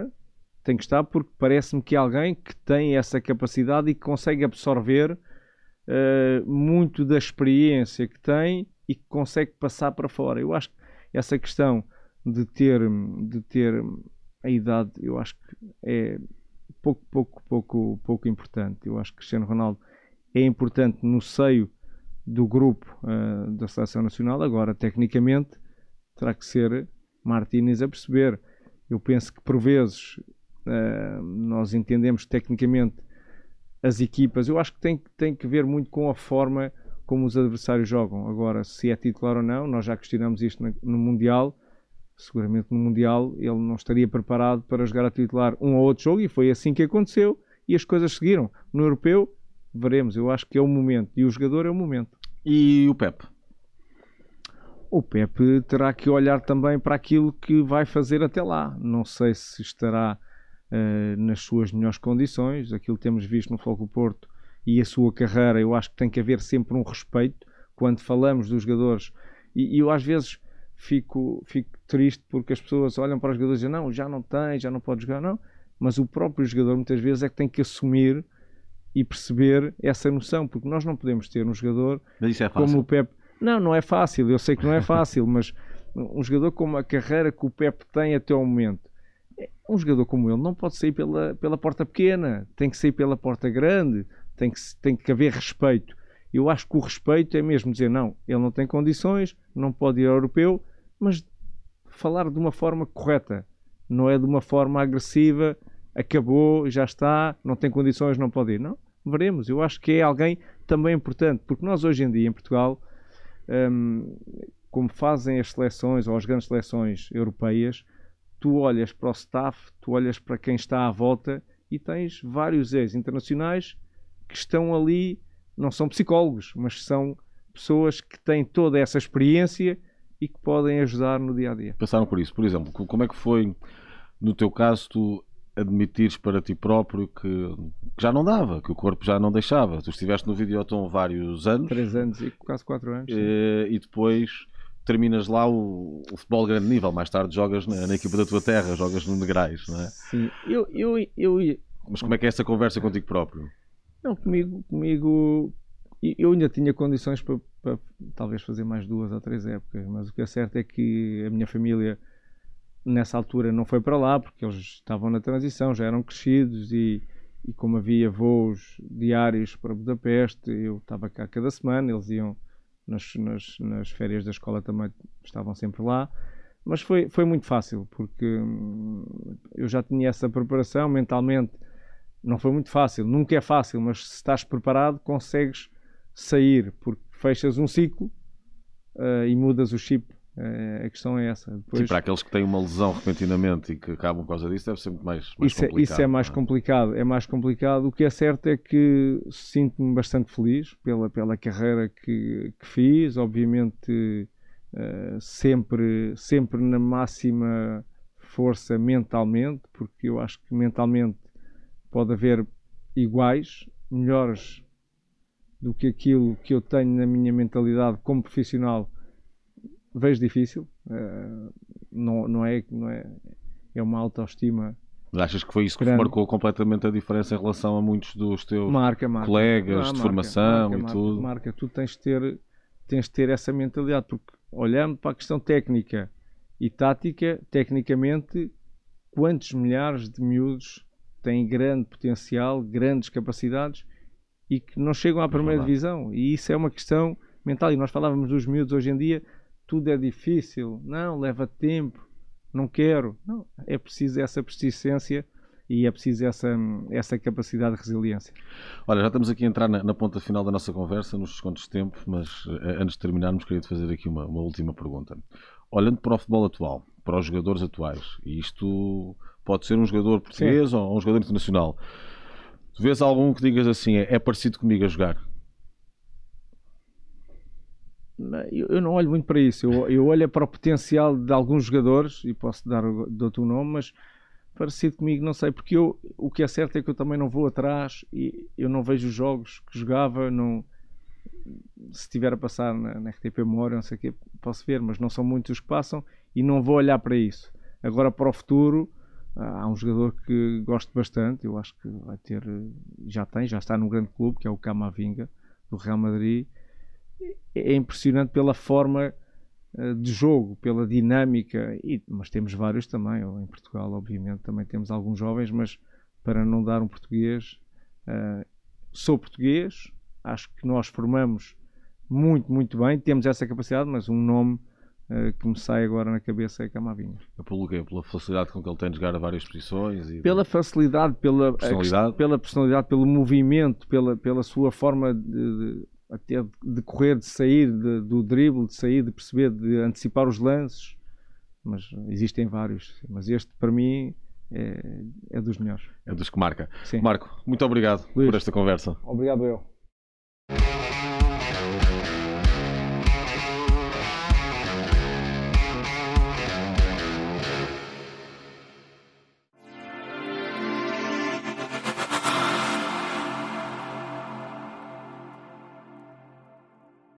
tem que estar porque parece-me que é alguém que tem essa capacidade e que consegue absorver uh, muito da experiência que tem e que consegue passar para fora. Eu acho que essa questão de ter, de ter a idade, eu acho que é pouco, pouco, pouco, pouco importante. Eu acho que Cristiano Ronaldo é importante no seio do grupo uh, da Seleção Nacional. Agora, tecnicamente, terá que ser Martínez a perceber. Eu penso que por vezes uh, nós entendemos tecnicamente as equipas. Eu acho que tem, tem que ver muito com a forma como os adversários jogam. Agora, se é titular ou não, nós já questionamos isto no Mundial. Seguramente no Mundial ele não estaria preparado para jogar a titular um ou outro jogo e foi assim que aconteceu e as coisas seguiram. No Europeu, veremos. Eu acho que é o momento e o jogador é o momento. E o Pep? o Pepe terá que olhar também para aquilo que vai fazer até lá. Não sei se estará uh, nas suas melhores condições, aquilo que temos visto no Foco Porto e a sua carreira, eu acho que tem que haver sempre um respeito quando falamos dos jogadores. E, e eu às vezes fico, fico triste porque as pessoas olham para os jogadores e dizem, não, já não tem, já não pode jogar, não. Mas o próprio jogador muitas vezes é que tem que assumir e perceber essa noção, porque nós não podemos ter um jogador é como o Pepe não, não é fácil, eu sei que não é fácil, mas um jogador com a carreira que o Pep tem até o momento, é, um jogador como ele não pode sair pela, pela porta pequena, tem que sair pela porta grande, tem que, tem que haver respeito. Eu acho que o respeito é mesmo dizer, não, ele não tem condições, não pode ir ao europeu, mas falar de uma forma correta, não é de uma forma agressiva, acabou, já está, não tem condições, não pode ir. Não, veremos. Eu acho que é alguém também importante, porque nós hoje em dia em Portugal um, como fazem as seleções ou as grandes seleções europeias, tu olhas para o staff, tu olhas para quem está à volta e tens vários ex internacionais que estão ali, não são psicólogos, mas são pessoas que têm toda essa experiência e que podem ajudar no dia a dia. Passaram por isso. Por exemplo, como é que foi no teu caso tu admitires para ti próprio que, que, já não dava, que o corpo já não deixava. Tu estiveste no Videoton vários anos. Três anos e quase quatro anos. E, eh, e depois terminas lá o, o, futebol grande nível. Mais tarde jogas na, na, equipa da tua terra, jogas no Negrais, não é? Sim, eu, eu, eu... Mas como é que é essa conversa contigo próprio? Não, comigo, comigo eu ainda tinha condições para, para talvez fazer mais duas ou três épocas, mas o que é certo é que a minha família nessa altura não foi para lá porque eles estavam na transição, já eram crescidos e, e como havia voos diários para Budapeste, eu estava cá cada semana, eles iam nas, nas, nas férias da escola também estavam sempre lá. Mas foi, foi muito fácil porque hum, eu já tinha essa preparação mentalmente. Não foi muito fácil, nunca é fácil, mas se estás preparado, consegues sair porque fechas um ciclo uh, e mudas o chip é, a questão é essa. Depois... Sim, para aqueles que têm uma lesão repentinamente e que acabam por causa disso, deve ser muito mais, mais isso complicado. É, isso é mais é? complicado. É mais complicado. O que é certo é que sinto-me bastante feliz pela, pela carreira que, que fiz. Obviamente, uh, sempre, sempre na máxima força mentalmente, porque eu acho que mentalmente pode haver iguais, melhores do que aquilo que eu tenho na minha mentalidade como profissional vejo difícil. Uh, não, não, é, não é. É uma autoestima. Mas achas que foi isso que grande. marcou completamente a diferença em relação a muitos dos teus marca, marca. colegas não, de marca, formação e tudo? Marca, tu tens de, ter, tens de ter essa mentalidade, porque olhando para a questão técnica e tática, tecnicamente, quantos milhares de miúdos têm grande potencial, grandes capacidades e que não chegam à primeira divisão? E isso é uma questão mental. E nós falávamos dos miúdos hoje em dia, tudo é difícil, não, leva tempo, não quero. Não, é preciso essa persistência e é preciso essa, essa capacidade de resiliência. Olha, já estamos aqui a entrar na, na ponta final da nossa conversa, nos descontos de tempo, mas eh, antes de terminarmos, queria te fazer aqui uma, uma última pergunta. Olhando para o futebol atual, para os jogadores atuais, e isto pode ser um jogador português Sim. ou um jogador internacional, tu vês algum que digas assim, é, é parecido comigo a jogar? eu não olho muito para isso. Eu, eu olho para o potencial de alguns jogadores, e posso dar outro nome, mas parecido comigo, não sei, porque eu, o que é certo é que eu também não vou atrás e eu não vejo os jogos que jogava, não, se estiver a passar na, na RTP Memória, não sei o quê, posso ver, mas não são muitos os que passam e não vou olhar para isso. Agora, para o futuro, há um jogador que gosto bastante, eu acho que vai ter, já tem, já está num grande clube, que é o Camavinga, do Real Madrid. É impressionante pela forma eh, de jogo, pela dinâmica, e, mas temos vários também, em Portugal, obviamente, também temos alguns jovens, mas para não dar um português, uh, sou português, acho que nós formamos muito, muito bem, temos essa capacidade, mas um nome uh, que me sai agora na cabeça é Camavinga. Pelo quê? Pela facilidade com que ele tem de jogar a várias posições? E... Pela facilidade, pela personalidade? pela personalidade, pelo movimento, pela, pela sua forma de, de até de correr, de sair de, do drible, de sair, de perceber, de antecipar os lances. Mas existem vários. Mas este, para mim, é, é dos melhores. É dos que marca. Sim. Marco, muito obrigado Luís, por esta conversa. Obrigado eu.